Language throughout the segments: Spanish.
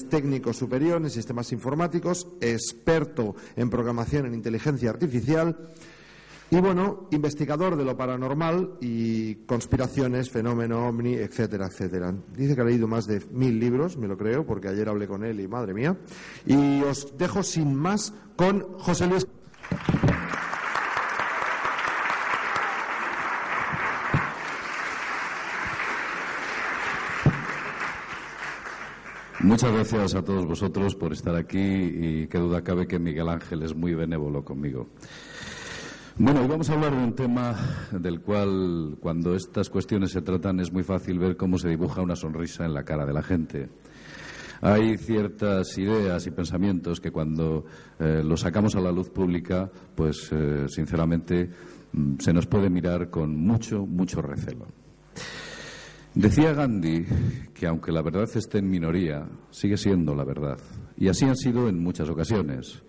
Es técnico superior en sistemas informáticos, experto en programación en inteligencia artificial y, bueno, investigador de lo paranormal y conspiraciones, fenómeno ovni, etcétera, etcétera. Dice que ha leído más de mil libros, me lo creo, porque ayer hablé con él y madre mía. Y os dejo sin más con José Luis. Muchas gracias a todos vosotros por estar aquí y qué duda cabe que Miguel Ángel es muy benévolo conmigo. Bueno, hoy vamos a hablar de un tema del cual, cuando estas cuestiones se tratan, es muy fácil ver cómo se dibuja una sonrisa en la cara de la gente. Hay ciertas ideas y pensamientos que cuando eh, los sacamos a la luz pública, pues eh, sinceramente mm, se nos puede mirar con mucho, mucho recelo. Decía Gandhi que aunque la verdad esté en minoría, sigue siendo la verdad. Y así han sido en muchas ocasiones.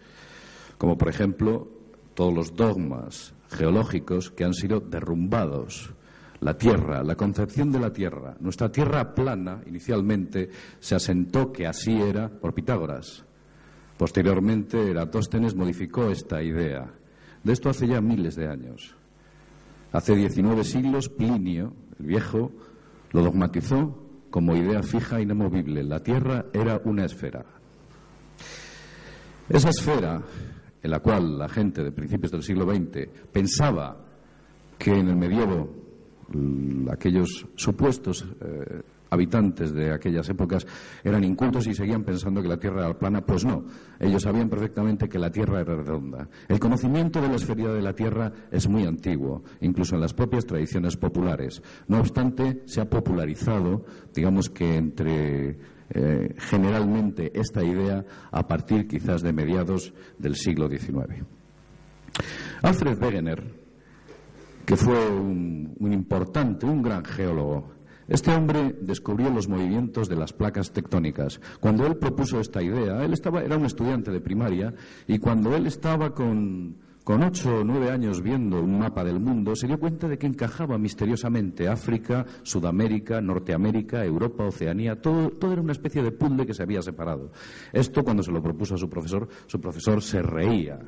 Como por ejemplo todos los dogmas geológicos que han sido derrumbados. La Tierra, la concepción de la Tierra. Nuestra Tierra plana, inicialmente, se asentó que así era por Pitágoras. Posteriormente, Eratóstenes modificó esta idea. De esto hace ya miles de años. Hace 19 siglos, Plinio, el viejo, lo dogmatizó como idea fija e inamovible. La Tierra era una esfera. Esa esfera, en la cual la gente de principios del siglo XX pensaba que en el medievo aquellos supuestos eh, habitantes de aquellas épocas eran incultos y seguían pensando que la Tierra era plana. Pues no, ellos sabían perfectamente que la Tierra era redonda. El conocimiento de la esferidad de la Tierra es muy antiguo, incluso en las propias tradiciones populares. No obstante, se ha popularizado, digamos que entre eh, generalmente esta idea a partir quizás de mediados del siglo XIX. Alfred Wegener, que fue un, un importante, un gran geólogo, este hombre descubrió los movimientos de las placas tectónicas. Cuando él propuso esta idea, él estaba, era un estudiante de primaria y cuando él estaba con, con ocho o nueve años viendo un mapa del mundo, se dio cuenta de que encajaba misteriosamente África, Sudamérica, Norteamérica, Europa, Oceanía, todo, todo, era una especie de puzzle que se había separado. Esto, cuando se lo propuso a su profesor, su profesor se reía.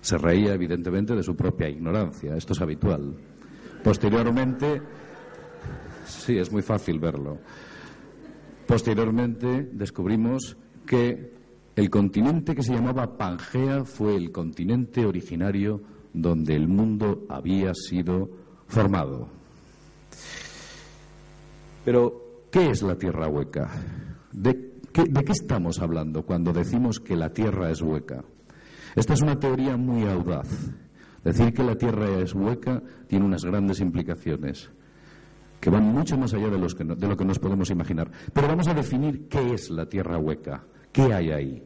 Se reía, evidentemente, de su propia ignorancia. Esto es habitual. Posteriormente, Sí, es muy fácil verlo. Posteriormente descubrimos que el continente que se llamaba Pangea fue el continente originario donde el mundo había sido formado. Pero, ¿qué es la Tierra hueca? ¿De qué, ¿De qué, estamos hablando cuando decimos que la Tierra es hueca? Esta es una teoría muy audaz. Decir que la Tierra es hueca tiene unas grandes implicaciones que van mucho más allá de, lo que nos podemos imaginar. Pero vamos a definir qué es la Tierra hueca, qué hay ahí.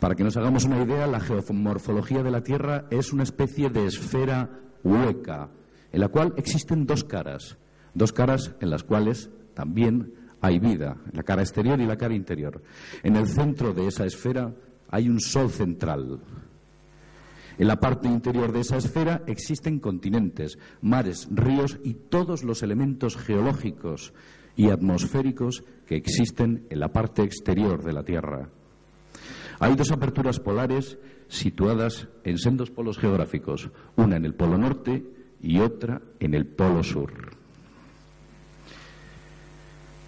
Para que nos hagamos una idea, la geomorfología de la Tierra es una especie de esfera hueca, en la cual existen dos caras, dos caras en las cuales también hay vida, la cara exterior y la cara interior. En el centro de esa esfera hay un sol central, en la parte interior de esa esfera existen continentes, mares, ríos y todos los elementos geológicos y atmosféricos que existen en la parte exterior de la Tierra. Hay dos aperturas polares situadas en sendos polos geográficos, una en el polo norte y otra en el polo sur.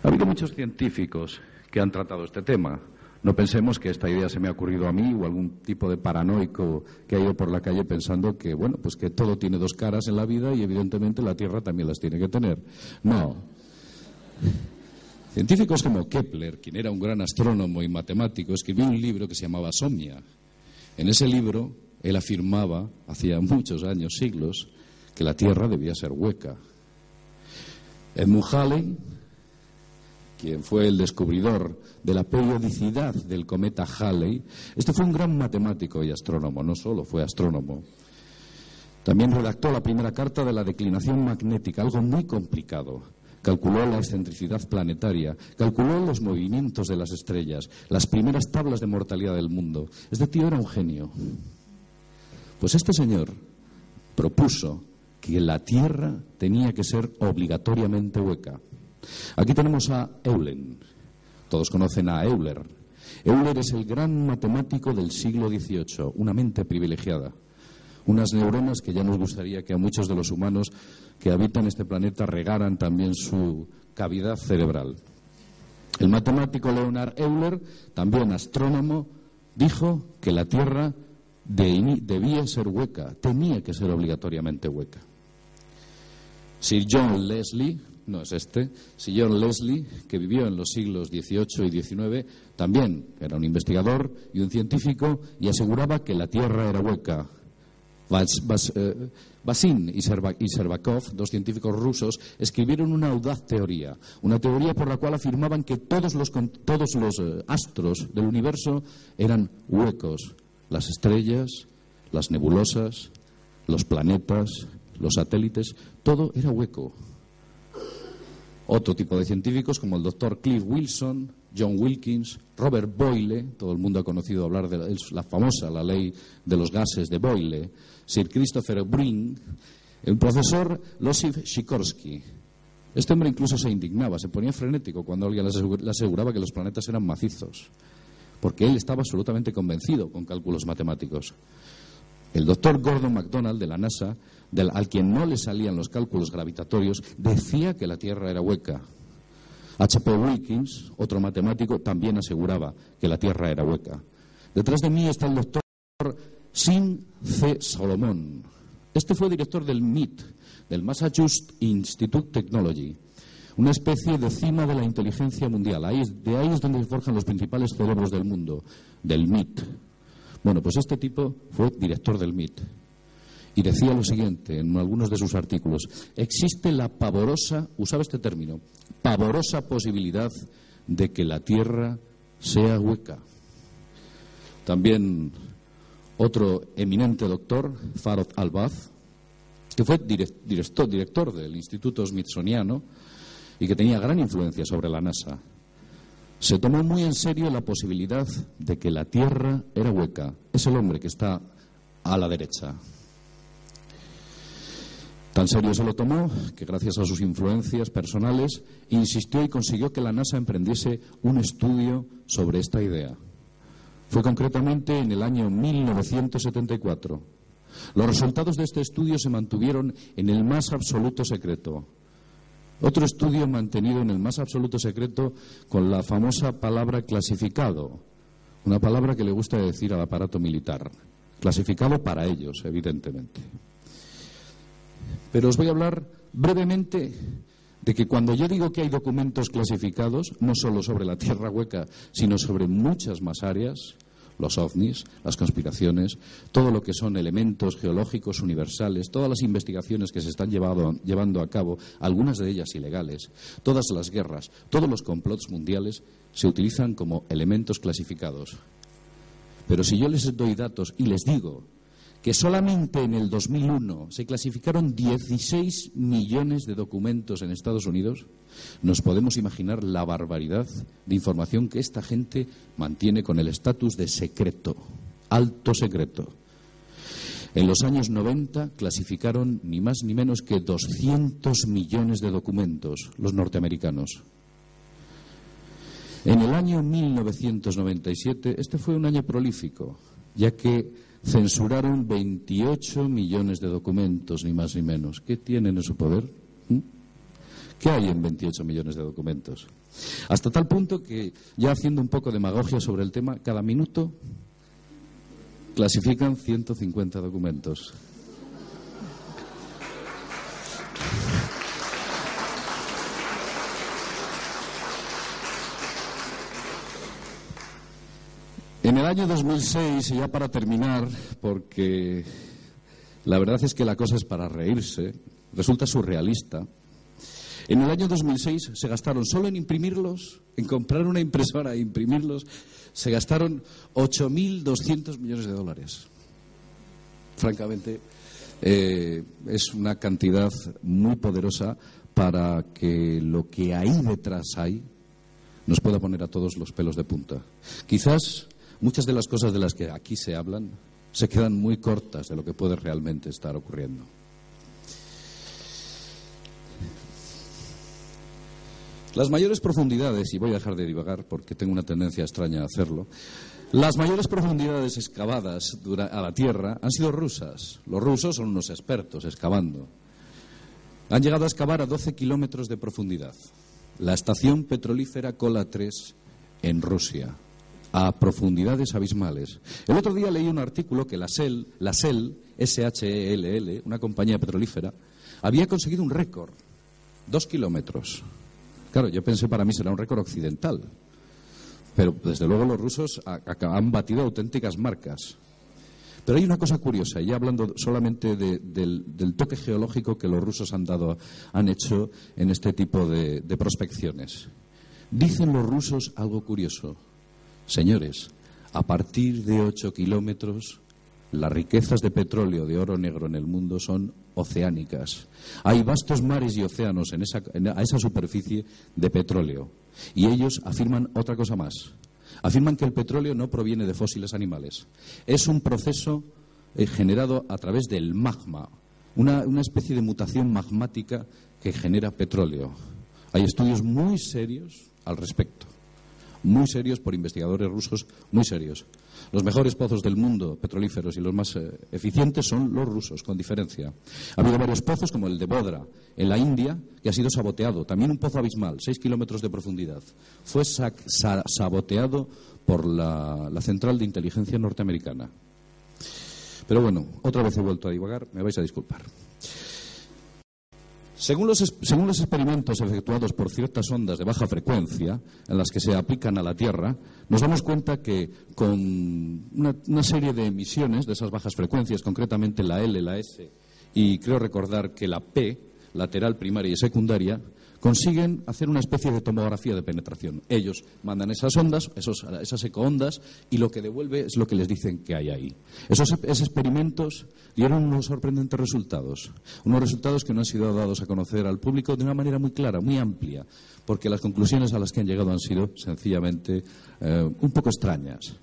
Ha habido muchos científicos que han tratado este tema, no pensemos que esta idea se me ha ocurrido a mí o algún tipo de paranoico que ha ido por la calle pensando que, bueno, pues que todo tiene dos caras en la vida y evidentemente la Tierra también las tiene que tener. No. Científicos como Kepler, quien era un gran astrónomo y matemático, escribió un libro que se llamaba Somnia. En ese libro él afirmaba, hacía muchos años, siglos, que la Tierra debía ser hueca. Edmund Halley, quien fue el descubridor de la periodicidad del cometa Halley, este fue un gran matemático y astrónomo, no solo fue astrónomo. También redactó la primera carta de la declinación magnética, algo muy complicado. Calculó la excentricidad planetaria, calculó los movimientos de las estrellas, las primeras tablas de mortalidad del mundo. Este tío era un genio. Pues este señor propuso que la Tierra tenía que ser obligatoriamente hueca. Aquí tenemos a Eulen. todos conocen a Euler. Euler es el gran matemático del siglo XVIII, una mente privilegiada, unas neuronas que ya nos gustaría que a muchos de los humanos que habitan este planeta regaran también su cavidad cerebral. El matemático Leonard Euler, también astrónomo, dijo que la Tierra debía ser hueca, tenía que ser obligatoriamente hueca. Sir John Leslie, no es este, Sir John Leslie, que vivió en los siglos XVIII y XIX, también era un investigador y un científico y aseguraba que la Tierra era hueca. Basin eh, y Servakov, dos científicos rusos, escribieron una audaz teoría, una teoría por la cual afirmaban que todos los, todos los eh, astros del universo eran huecos, las estrellas, las nebulosas, los planetas, los satélites, todo era hueco. Otro tipo de científicos, como el doctor Cliff Wilson, John Wilkins, Robert Boyle, todo el mundo ha conocido hablar de la, famosa, la ley de los gases de Boyle, Sir Christopher Brink, el profesor Losif Sikorsky. Este hombre incluso se indignaba, se ponía frenético cuando alguien le aseguraba que los planetas eran macizos, porque él estaba absolutamente convencido con cálculos matemáticos. El doctor Gordon MacDonald de la NASA al quien no le salían los cálculos gravitatorios, decía que la Tierra era hueca. H.P. Wilkins, otro matemático, también aseguraba que la Tierra era hueca. Detrás de mí está el doctor Sin C. Solomon. Este fue director del MIT, del Massachusetts Institute Technology, una especie de cima de la inteligencia mundial. de ahí es donde se forjan los principales cerebros del mundo, del MIT. Bueno, pues este tipo fue director del MIT y decía lo siguiente en algunos de sus artículos. Existe la pavorosa, usaba este término, pavorosa posibilidad de que la Tierra sea hueca. También otro eminente doctor, Farod Albaz, que fue director, director del Instituto Smithsoniano y que tenía gran influencia sobre la NASA, se tomó muy en serio la posibilidad de que la Tierra era hueca. Es el hombre que está a la derecha. Tan serio se lo tomó que, gracias a sus influencias personales, insistió y consiguió que la NASA emprendiese un estudio sobre esta idea. Fue concretamente en el año 1974. Los resultados de este estudio se mantuvieron en el más absoluto secreto. Otro estudio mantenido en el más absoluto secreto con la famosa palabra clasificado, una palabra que le gusta decir al aparato militar. Clasificado para ellos, evidentemente. Pero os voy a hablar brevemente de que cuando yo digo que hay documentos clasificados, no solo sobre la Tierra hueca, sino sobre muchas más áreas, los ovnis, las conspiraciones, todo lo que son elementos geológicos universales, todas las investigaciones que se están llevando a cabo, algunas de ellas ilegales, todas las guerras, todos los complots mundiales, se utilizan como elementos clasificados. Pero si yo les doy datos y les digo que solamente en el 2001 se clasificaron 16 millones de documentos en Estados Unidos, nos podemos imaginar la barbaridad de información que esta gente mantiene con el estatus de secreto, alto secreto. En los años 90 clasificaron ni más ni menos que 200 millones de documentos los norteamericanos. En el año 1997, este fue un año prolífico, ya que censuraron 28 millones de documentos, ni más ni menos. ¿Qué tienen en su poder? ¿Mm? ¿Qué hay en 28 millones de documentos? Hasta tal punto que, ya haciendo un poco de demagogia sobre el tema, cada minuto clasifican 150 documentos. En el año 2006, y ya para terminar, porque la verdad es que la cosa es para reírse, resulta surrealista. En el año 2006 se gastaron solo en imprimirlos, en comprar una impresora e imprimirlos, se gastaron 8.200 millones de dólares. Francamente, eh, es una cantidad muy poderosa para que lo que ahí detrás hay nos pueda poner a todos los pelos de punta. Quizás muchas de las cosas de las que aquí se hablan se quedan muy cortas de lo que puede realmente estar ocurriendo. Las mayores profundidades, y voy a dejar de divagar porque tengo una tendencia extraña a hacerlo, las mayores profundidades excavadas a la Tierra han sido rusas. Los rusos son unos expertos excavando. Han llegado a excavar a 12 kilómetros de profundidad. La estación petrolífera Kola 3 en Rusia, a profundidades abismales. El otro día leí un artículo que la SEL, la SEL, S-H-E-L-L, una compañía petrolífera, había conseguido un récord, dos kilómetros. Claro, yo pensé para mí será un récord occidental. Pero desde luego los rusos han batido auténticas marcas. Pero hay una cosa curiosa, ya hablando solamente del, toque geológico que los rusos han dado, han hecho en este tipo de, de prospecciones. Dicen los rusos algo curioso. Señores, a partir de ocho kilómetros, las riquezas de petróleo, de oro negro en el mundo son oceánicas. Hay vastos mares y océanos en esa, a esa superficie de petróleo. Y ellos afirman otra cosa más. Afirman que el petróleo no proviene de fósiles animales. Es un proceso eh, generado a través del magma, una especie de mutación magmática que genera petróleo. Hay estudios muy serios al respecto. Muy serios por investigadores rusos, muy serios. Los mejores pozos del mundo petrolíferos y los más eh, eficientes son los rusos, con diferencia. Ha habido varios pozos, como el de Bodra, en la India, que ha sido saboteado. También un pozo abismal, seis kilómetros de profundidad. Fue saboteado por la Central de Inteligencia Norteamericana. Pero bueno, otra vez he vuelto a divagar, me vais a disculpar. Según los, experimentos efectuados por ciertas ondas de baja frecuencia, en las que se aplican a la Tierra, nos damos cuenta que con una serie de emisiones de esas bajas frecuencias, concretamente la L, la S y creo recordar que la P, lateral, primaria y secundaria, consiguen hacer una especie de tomografía de penetración. Ellos mandan esas ondas, esas ecoondas, y lo que devuelve es lo que les dicen que hay ahí. Esos, experimentos dieron unos sorprendentes resultados, unos resultados que no han sido dados a conocer al público de una manera muy clara, muy amplia, porque las conclusiones a las que han llegado han sido sencillamente eh, un poco extrañas.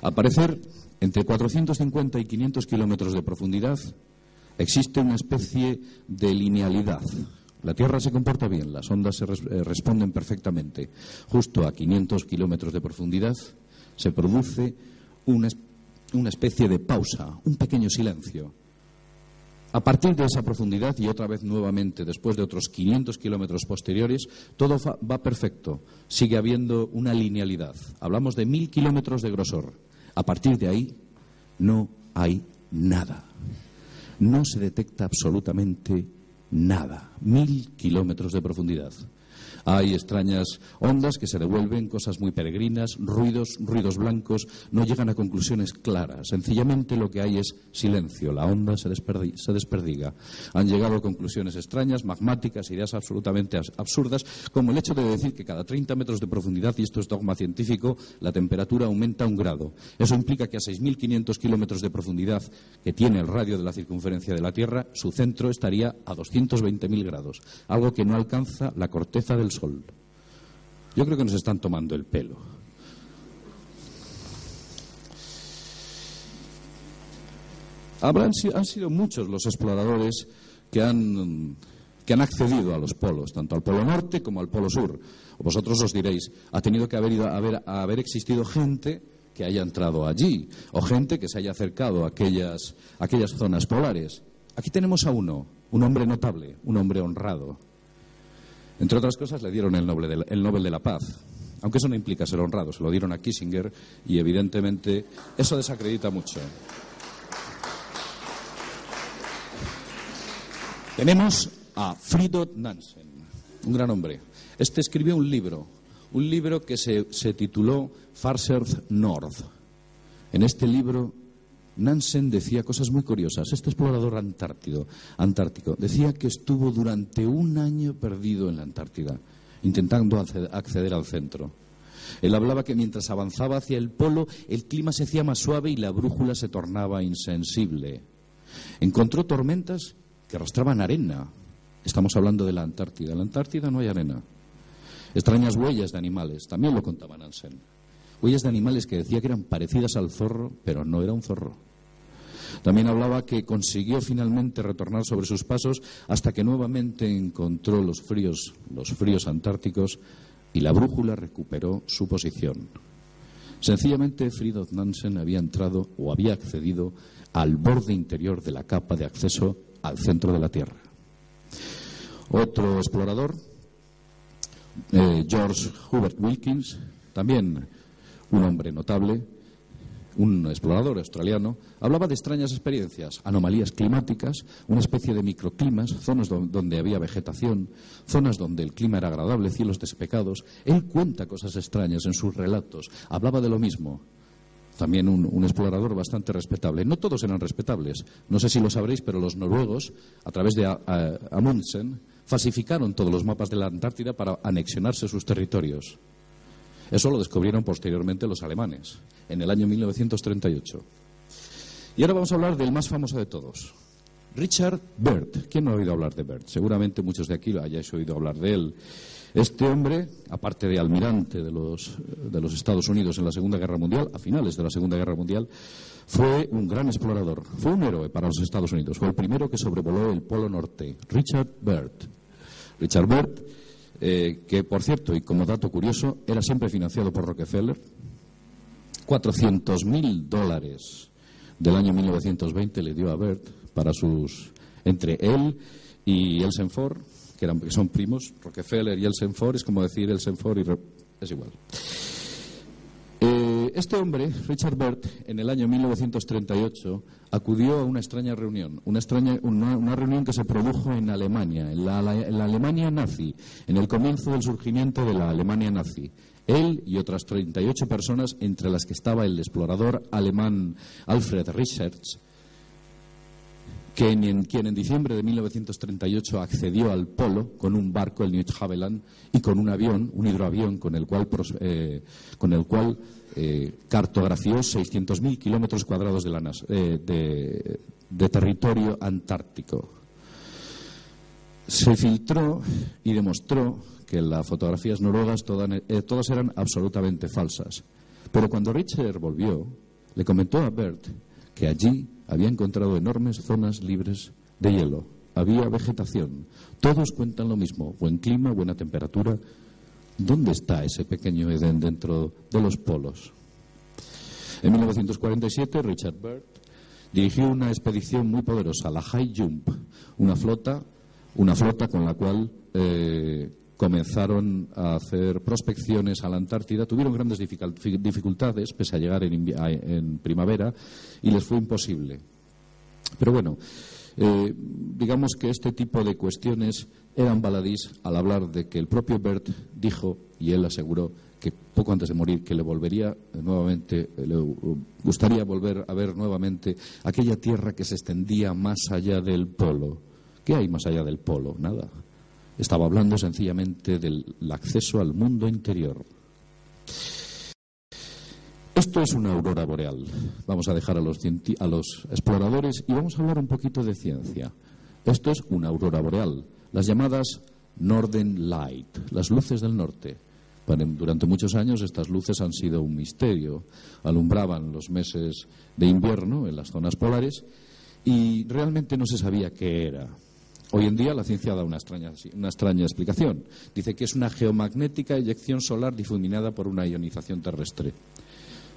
Al parecer, entre 450 y 500 kilómetros de profundidad existe una especie de linealidad la Tierra se comporta bien, las ondas se eh, responden perfectamente. Justo a 500 kilómetros de profundidad se produce una, una especie de pausa, un pequeño silencio. A partir de esa profundidad y otra vez nuevamente después de otros 500 kilómetros posteriores, todo va perfecto. Sigue habiendo una linealidad. Hablamos de mil kilómetros de grosor. A partir de ahí no hay nada. No se detecta absolutamente nada, mil kilómetros de profundidad. Hay extrañas ondas que se devuelven, cosas muy peregrinas, ruidos, ruidos blancos, no llegan a conclusiones claras. Sencillamente lo que hay es silencio, la onda se, desperdiga. Han llegado a conclusiones extrañas, magmáticas, ideas absolutamente absurdas, como el hecho de decir que cada 30 metros de profundidad, y esto es dogma científico, la temperatura aumenta un grado. Eso implica que a 6.500 kilómetros de profundidad que tiene el radio de la circunferencia de la Tierra, su centro estaría a 220.000 grados, algo que no alcanza la corteza del Sol. Yo creo que nos están tomando el pelo. han sido muchos los exploradores que han, que han accedido a los polos, tanto al polo norte como al polo sur. Vosotros os diréis, ha tenido que haber, ido, haber, haber existido gente que haya entrado allí, o gente que se haya acercado a aquellas, a aquellas zonas polares. Aquí tenemos a uno, un hombre notable, un hombre honrado, entre otras cosas, le dieron el Nobel, de la, Nobel de la Paz. Aunque eso no implica ser honrado, se lo dieron a Kissinger y evidentemente eso desacredita mucho. Tenemos a Fridolf Nansen, un gran hombre. Este escribió un libro, un libro que se, se tituló Farsearth North. En este libro Nansen decía cosas muy curiosas. Este explorador antártico decía que estuvo durante un año perdido en la Antártida, intentando acceder al centro. Él hablaba que mientras avanzaba hacia el polo, el clima se hacía más suave y la brújula se tornaba insensible. Encontró tormentas que arrastraban arena. Estamos hablando de la Antártida. En la Antártida no hay arena. Extrañas huellas de animales, también lo contaba Nansen. Huellas de animales que decía que eran parecidas al zorro, pero no era un zorro. También hablaba que consiguió finalmente retornar sobre sus pasos hasta que nuevamente encontró los fríos, los fríos antárticos y la brújula recuperó su posición. Sencillamente, Fridolf Nansen había entrado o había accedido al borde interior de la capa de acceso al centro de la Tierra. Otro explorador, eh, George Hubert Wilkins, también un hombre notable, un explorador australiano, hablaba de extrañas experiencias, anomalías climáticas, una especie de microclimas, zonas donde había vegetación, zonas donde el clima era agradable, cielos despecados. Él cuenta cosas extrañas en sus relatos, hablaba de lo mismo. También un, explorador bastante respetable. No todos eran respetables. No sé si lo sabréis, pero los noruegos, a través de Amundsen, falsificaron todos los mapas de la Antártida para anexionarse sus territorios. Eso lo descubrieron posteriormente los alemanes, en el año 1938. Y ahora vamos a hablar del más famoso de todos, Richard Byrd. ¿Quién no ha oído hablar de Byrd? Seguramente muchos de aquí lo hayáis oído hablar de él. Este hombre, aparte de almirante de los, de los Estados Unidos en la Segunda Guerra Mundial, a finales de la Segunda Guerra Mundial, fue un gran explorador, fue un héroe para los Estados Unidos, fue el primero que sobrevoló el Polo Norte, Richard Byrd. Richard Byrd eh, que por cierto, y como dato curioso, era siempre financiado por Rockefeller. 400.000 dólares del año 1920 le dio a Bert para sus. entre él y Elsenford, que, eran, que son primos, Rockefeller y Elsenford, es como decir Elsenford y. es igual. Este hombre, Richard Bert, en el año 1938 acudió a una extraña reunión, una, extraña, una, reunión que se produjo en Alemania, en la, Alemania nazi, en el comienzo del surgimiento de la Alemania nazi. Él y otras 38 personas, entre las que estaba el explorador alemán Alfred Richards, quien en, diciembre de 1938 accedió al polo con un barco, el Haveland, y con un avión, un hidroavión, con el cual, eh, con el cual eh, cartografió 600.000 kilómetros cuadrados eh, de, territorio antártico. Se filtró y demostró que las fotografías noruegas todas eran absolutamente falsas. Pero cuando Richard volvió, le comentó a Bert que allí había encontrado enormes zonas libres de hielo. Había vegetación. Todos cuentan lo mismo. Buen clima, buena temperatura. ¿Dónde está ese pequeño Edén dentro de los polos? En 1947, Richard Byrd dirigió una expedición muy poderosa, la High Jump, una flota, una flota con la cual eh, comenzaron a hacer prospecciones a la Antártida, tuvieron grandes dificultades, pese a llegar en, primavera, y les fue imposible. Pero bueno, eh, digamos que este tipo de cuestiones eran baladís al hablar de que el propio Bert dijo, y él aseguró, que poco antes de morir, que le volvería nuevamente, le gustaría volver a ver nuevamente aquella tierra que se extendía más allá del polo. ¿Qué hay más allá del polo? Nada. Estaba hablando sencillamente del acceso al mundo interior. Esto es una aurora boreal. Vamos a dejar a los, a los exploradores y vamos a hablar un poquito de ciencia. Esto es una aurora boreal, las llamadas Northern Light, las luces del norte. Durante muchos años estas luces han sido un misterio. Alumbraban los meses de invierno en las zonas polares y realmente no se sabía qué era. Hoy en día la ciencia da una extraña, una extraña explicación. Dice que es una geomagnética eyección solar difuminada por una ionización terrestre.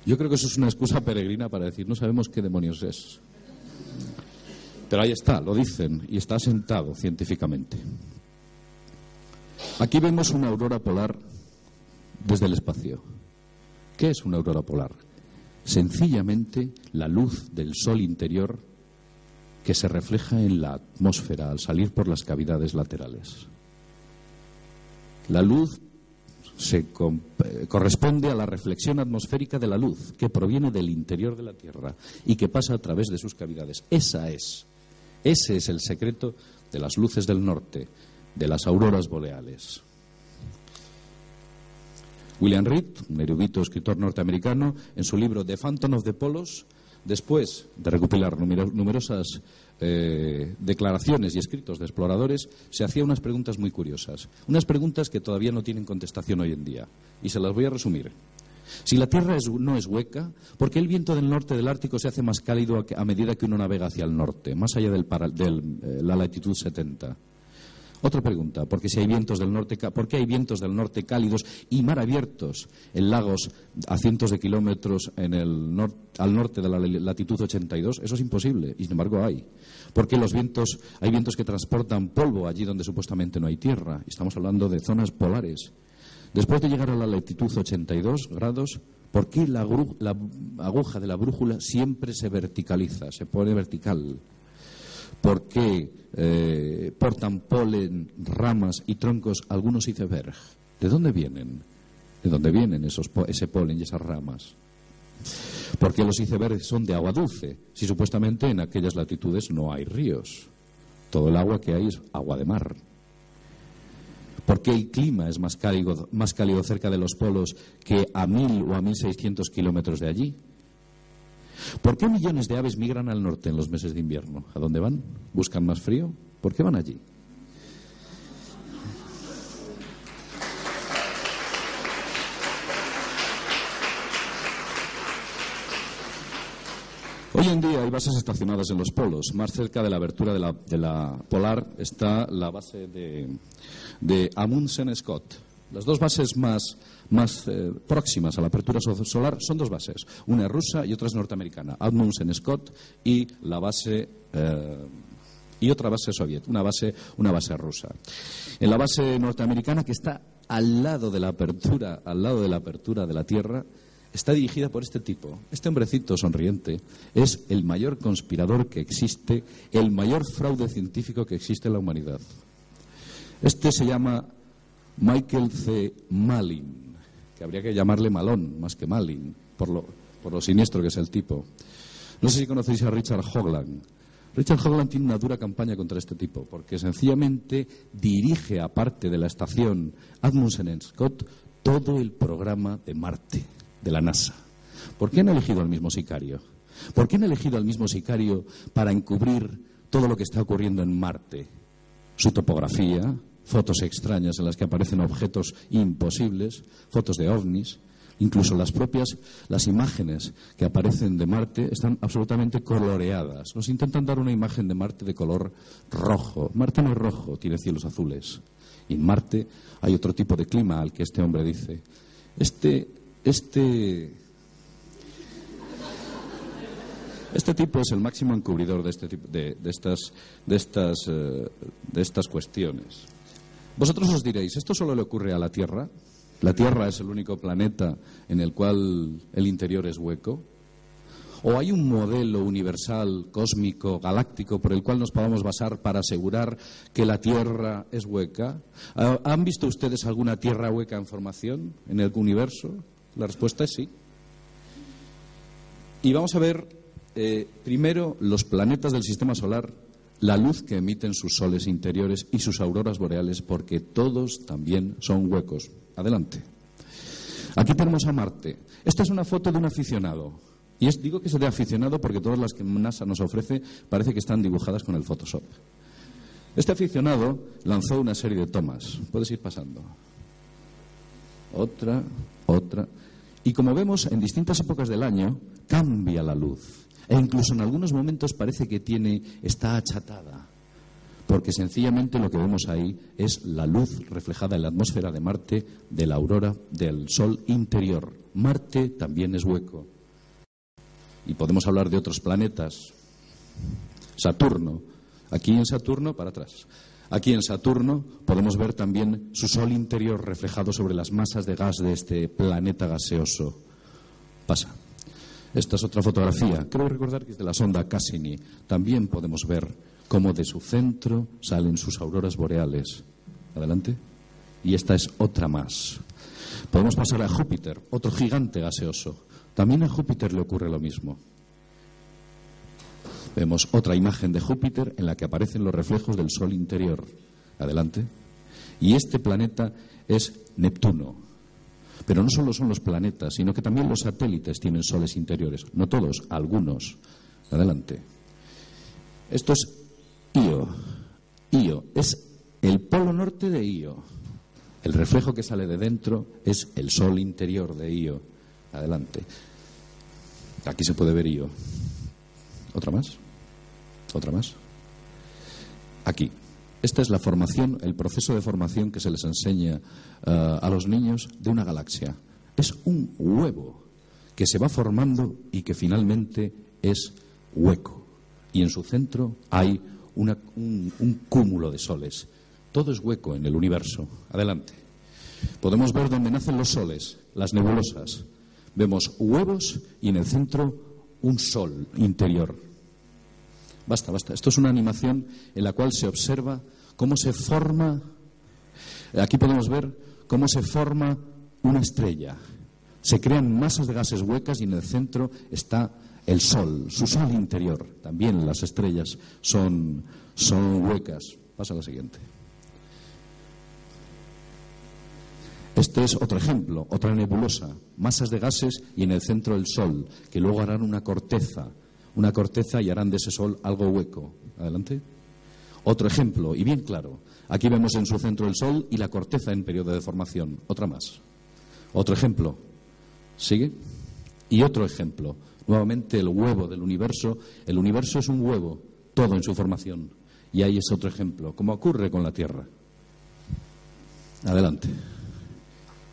Yo creo que eso es una excusa peregrina para decir no sabemos qué demonios es. Pero ahí está, lo dicen, y está asentado científicamente. Aquí vemos una aurora polar desde el espacio. ¿Qué es una aurora polar? Sencillamente la luz del sol interior que se refleja en la atmósfera al salir por las cavidades laterales. La luz se eh, corresponde a la reflexión atmosférica de la luz que proviene del interior de la Tierra y que pasa a través de sus cavidades. Esa es, ese es el secreto de las luces del norte, de las auroras boreales. William Reed, un erudito escritor norteamericano, en su libro The Phantom of the Polos, después de recopilar numerosas eh, declaraciones y escritos de exploradores, se hacía unas preguntas muy curiosas. Unas preguntas que todavía no tienen contestación hoy en día. Y se las voy a resumir. Si la Tierra no es hueca, ¿por qué el viento del norte del Ártico se hace más cálido a, medida que uno navega hacia el norte, más allá de eh, la latitud 70? Otra pregunta, porque si hay vientos del norte, ¿por qué hay vientos del norte cálidos y mar abiertos en lagos a cientos de kilómetros en el al norte de la latitud 82? Eso es imposible y sin embargo hay. ¿Por qué los vientos, hay vientos que transportan polvo allí donde supuestamente no hay tierra? Estamos hablando de zonas polares. Después de llegar a la latitud 82 grados, ¿por qué la aguja de la brújula siempre se verticaliza, se pone vertical? Por qué eh, portan polen, ramas y troncos algunos iceberg. ¿De dónde vienen? ¿De dónde vienen esos, ese polen y esas ramas? Porque los icebergs son de agua dulce, si supuestamente en aquellas latitudes no hay ríos. Todo el agua que hay es agua de mar. ¿Por qué el clima es más cálido, más cálido cerca de los polos que a mil o a mil seiscientos kilómetros de allí? ¿Por qué millones de aves migran al norte en los meses de invierno? ¿A dónde van? ¿Buscan más frío? ¿Por qué van allí? Hoy en día hay bases estacionadas en los polos. Más cerca de la abertura de la, polar está la base de, de Amundsen Scott. Las dos bases más más eh, próximas a la apertura solar son dos bases. Una es rusa y otra es norteamericana. Amundsen Scott y la base. Eh, y otra base soviética, una base, una base rusa. En la base norteamericana, que está al lado de la apertura, al lado de la apertura de la Tierra, está dirigida por este tipo. Este hombrecito sonriente es el mayor conspirador que existe, el mayor fraude científico que existe en la humanidad. Este se llama Michael C. Malin habría que llamarle Malón más que Malin, por lo, por lo siniestro que es el tipo. No sé si conocéis a Richard Hogland. Richard Hogland tiene una dura campaña contra este tipo, porque sencillamente dirige, aparte de la estación Admundsen Scott, todo el programa de Marte, de la NASA. ¿Por qué han elegido al mismo sicario? ¿Por qué han elegido al mismo sicario para encubrir todo lo que está ocurriendo en Marte? Su topografía, fotos extrañas en las que aparecen objetos imposibles, fotos de ovnis, incluso las propias las imágenes que aparecen de Marte están absolutamente coloreadas. Nos intentan dar una imagen de Marte de color rojo. Marte no es rojo, tiene cielos azules. Y en Marte hay otro tipo de clima al que este hombre dice. Este, este, este tipo es el máximo encubridor de, este de, estas, de, estas, eh, de estas cuestiones. Vosotros os diréis, ¿esto solo le ocurre a la Tierra? ¿La Tierra es el único planeta en el cual el interior es hueco? ¿O hay un modelo universal, cósmico, galáctico, por el cual nos podamos basar para asegurar que la Tierra es hueca? ¿Han visto ustedes alguna Tierra hueca en formación en el universo? La respuesta es sí. Y vamos a ver eh, primero los planetas del sistema solar la luz que emiten sus soles interiores y sus auroras boreales, porque todos también son huecos. Adelante. Aquí tenemos a Marte. Esta es una foto de un aficionado. Y es, digo que es de aficionado porque todas las que NASA nos ofrece parece que están dibujadas con el Photoshop. Este aficionado lanzó una serie de tomas. Puedes ir pasando. Otra, otra. Y como vemos, en distintas épocas del año cambia la luz. E incluso en algunos momentos parece que tiene, está achatada, porque sencillamente lo que vemos ahí es la luz reflejada en la atmósfera de Marte de la aurora del Sol interior. Marte también es hueco. Y podemos hablar de otros planetas. Saturno. Aquí en Saturno, para atrás. Aquí en Saturno podemos ver también su Sol interior reflejado sobre las masas de gas de este planeta gaseoso. Pasa. Esta es otra fotografía. Creo recordar que es de la sonda Cassini. También podemos ver cómo de su centro salen sus auroras boreales. Adelante. Y esta es otra más. Podemos pasar a Júpiter, otro gigante gaseoso. También a Júpiter le ocurre lo mismo. Vemos otra imagen de Júpiter en la que aparecen los reflejos del Sol interior. Adelante. Y este planeta es Neptuno, pero no solo son los planetas, sino que también los satélites tienen soles interiores. No todos, algunos. Adelante. Esto es Io. Io es el polo norte de Io. El reflejo que sale de dentro es el sol interior de Io. Adelante. Aquí se puede ver Io. ¿Otra más? ¿Otra más? Aquí. Esta es la formación, el proceso de formación que se les enseña eh, a los niños de una galaxia. Es un huevo que se va formando y que finalmente es hueco. Y en su centro hay un, un cúmulo de soles. Todo es hueco en el universo. Adelante. Podemos ver dónde nacen los soles, las nebulosas. Vemos huevos y en el centro un sol interior. Basta, basta. Esto es una animación en la cual se observa cómo se forma. Aquí podemos ver cómo se forma una estrella. Se crean masas de gases huecas y en el centro está el sol, su sol interior. También las estrellas son, son huecas. Pasa a la siguiente. Este es otro ejemplo, otra nebulosa, masas de gases y en el centro el sol, que luego harán una corteza, una corteza y harán de ese sol algo hueco. Adelante. Otro ejemplo, y bien claro. Aquí vemos en su centro el sol y la corteza en periodo de formación. Otra más. Otro ejemplo. ¿Sigue? Y otro ejemplo. Nuevamente el huevo del universo. El universo es un huevo, todo en su formación. Y ahí es otro ejemplo, como ocurre con la Tierra. Adelante.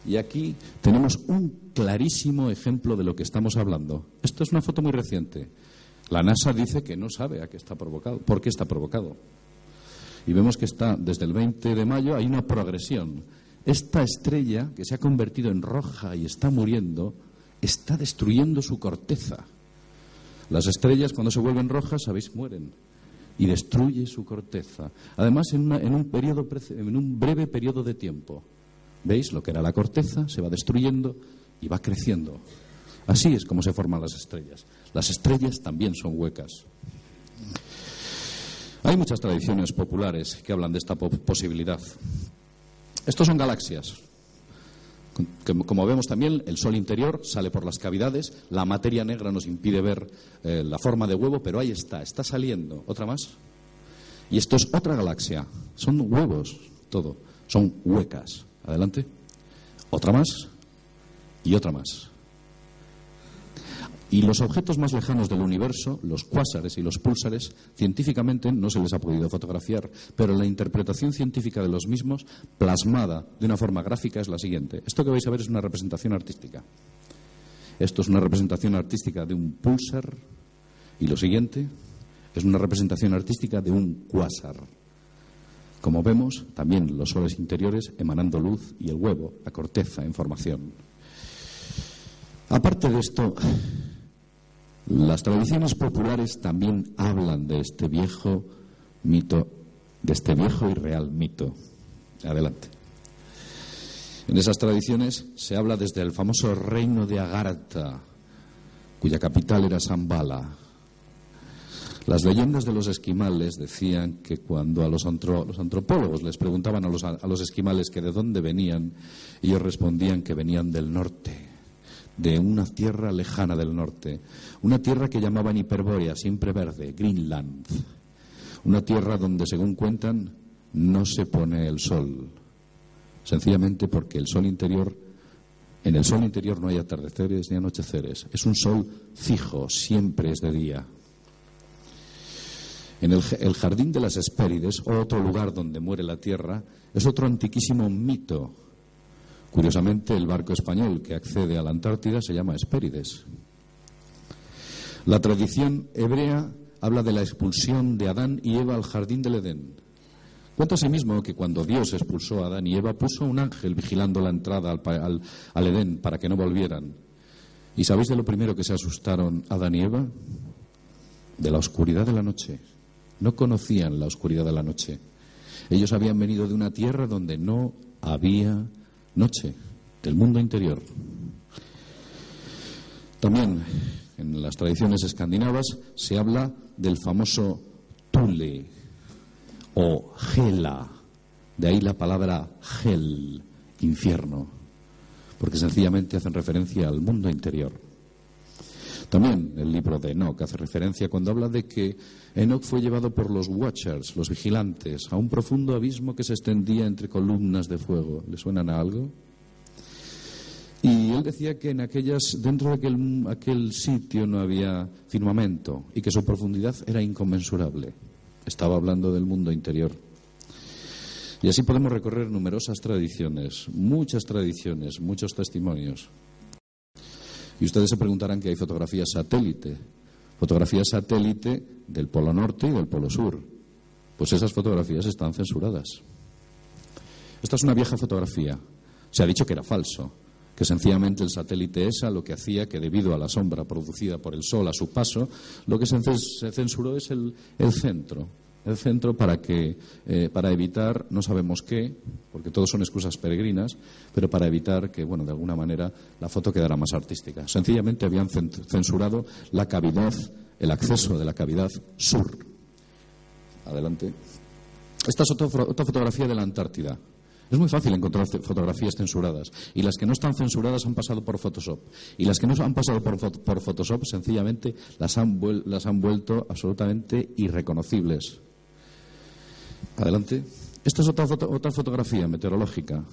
Y aquí tenemos un clarísimo ejemplo de lo que estamos hablando. Esto es una foto muy reciente. La NASA dice que no sabe a qué está provocado, por qué está provocado. Y vemos que está desde el 20 de mayo hay una progresión. Esta estrella que se ha convertido en roja y está muriendo está destruyendo su corteza. Las estrellas cuando se vuelven rojas, sabéis, mueren y destruye su corteza. Además, en, en, un, periodo, en un breve periodo de tiempo. ¿Veis? Lo que era la corteza se va destruyendo y va creciendo. Así es como se forman las estrellas. Las estrellas también son huecas. Hay muchas tradiciones populares que hablan de esta posibilidad. Estos son galaxias. Como vemos también, el Sol interior sale por las cavidades, la materia negra nos impide ver eh, la forma de huevo, pero ahí está, está saliendo. ¿Otra más? Y esto es otra galaxia. Son huevos, todo. Son huecas. Adelante. Otra más y otra más. Y los objetos más lejanos del universo, los cuásares y los púlsares, científicamente no se les ha podido fotografiar, pero la interpretación científica de los mismos, plasmada de una forma gráfica, es la siguiente. Esto que vais a ver es una representación artística. Esto es una representación artística de un púlsar y lo siguiente es una representación artística de un cuásar. Como vemos, también los soles interiores emanando luz y el huevo, la corteza en formación. Aparte de esto, las tradiciones populares también hablan de este viejo mito, de este viejo y real mito. Adelante. En esas tradiciones se habla desde el famoso reino de Agartha, cuya capital era Zambala. Las leyendas de los esquimales decían que cuando a los, antropólogos les preguntaban a los, a los esquimales que de dónde venían, ellos respondían que venían del norte de una tierra lejana del norte, una tierra que llamaban Hiperbórea, siempre verde, Greenland, una tierra donde, según cuentan, no se pone el sol, sencillamente porque el sol interior, en el sol interior no hay atardeceres ni anocheceres, es un sol fijo, siempre es de día. En el, el jardín de las Hespérides, otro lugar donde muere la tierra, es otro antiquísimo mito Curiosamente, el barco español que accede a la Antártida se llama Hespérides. La tradición hebrea habla de la expulsión de Adán y Eva al jardín del Edén. Cuenta asimismo que cuando Dios expulsó a Adán y Eva puso un ángel vigilando la entrada al, al Edén para que no volvieran. ¿Y sabéis de lo primero que se asustaron Adán y Eva? De la oscuridad de la noche. No conocían la oscuridad de la noche. Ellos habían venido de una tierra donde no había noche del mundo interior. También en las tradiciones escandinavas se habla del famoso Tule o Gela, de ahí la palabra Hel, infierno, porque sencillamente hacen referencia al mundo interior. También el libro de Enoch hace referencia cuando habla de que Enoch fue llevado por los Watchers, los vigilantes, a un profundo abismo que se extendía entre columnas de fuego. ¿Le suenan a algo? Y él decía que en aquellas, dentro de aquel, aquel sitio no había firmamento y que su profundidad era inconmensurable. Estaba hablando del mundo interior. Y así podemos recorrer numerosas tradiciones, muchas tradiciones, muchos testimonios. Y ustedes se preguntarán que hay fotografías satélite, fotografías satélite del Polo Norte y del Polo Sur. Pues esas fotografías están censuradas. Esta es una vieja fotografía. Se ha dicho que era falso, que sencillamente el satélite ESA lo que hacía que debido a la sombra producida por el Sol a su paso, lo que se censuró es el, centro, el centro para que eh, para evitar no sabemos qué porque todos son excusas peregrinas pero para evitar que bueno de alguna manera la foto quedara más artística. Sencillamente habían censurado la cavidad el acceso de la cavidad sur. Adelante. Esta es otra fotografía de la Antártida. Es muy fácil encontrar fotografías censuradas y las que no están censuradas han pasado por Photoshop. Y las que no han pasado por, Photoshop sencillamente las han, las han vuelto absolutamente irreconocibles. Adelante. Esta es otra, otra fotografía meteorológica.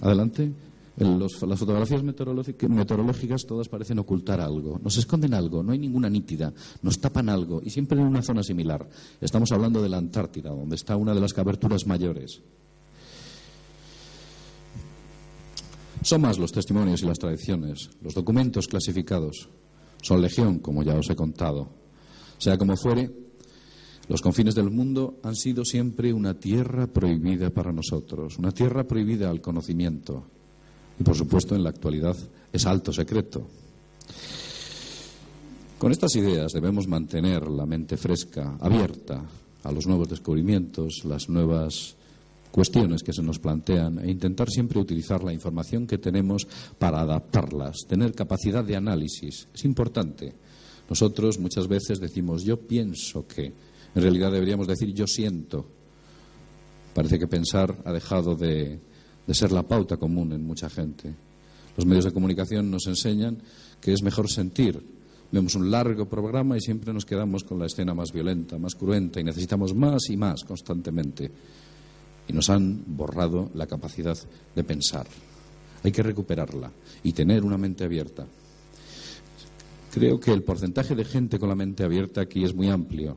Adelante. las fotografías meteorológicas todas parecen ocultar algo, nos esconden algo, no hay ninguna nítida, nos tapan algo y siempre en una zona similar. Estamos hablando de la Antártida, donde está una de las coberturas mayores. Son más los testimonios y las tradiciones, los documentos clasificados. Son legión, como ya os he contado. Sea como fuere, los confines del mundo han sido siempre una tierra prohibida para nosotros, una tierra prohibida al conocimiento. Y por supuesto, en la actualidad es alto secreto. Con estas ideas debemos mantener la mente fresca, abierta a los nuevos descubrimientos, las nuevas cuestiones que se nos plantean e intentar siempre utilizar la información que tenemos para adaptarlas, tener capacidad de análisis. Es importante. Nosotros muchas veces decimos yo pienso que, en realidad deberíamos decir yo siento. Parece que pensar ha dejado de, ser la pauta común en mucha gente. Los medios de comunicación nos enseñan que es mejor sentir. Vemos un largo programa y siempre nos quedamos con la escena más violenta, más cruenta y necesitamos más y más constantemente y nos han borrado la capacidad de pensar. Hay que recuperarla y tener una mente abierta. Creo que el porcentaje de gente con la mente abierta aquí es muy amplio,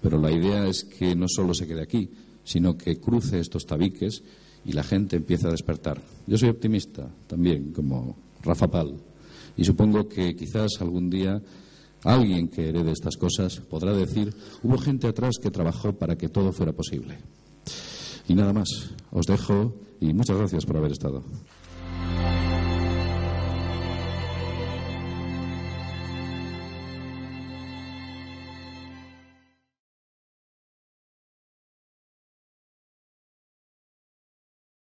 pero la idea es que no solo se quede aquí, sino que cruce estos tabiques y la gente empiece a despertar. Yo soy optimista también, como Rafa Pal, y supongo que quizás algún día alguien que herede estas cosas podrá decir, hubo gente atrás que trabajó para que todo fuera posible. Y nada más, os dejo y muchas gracias por haber estado.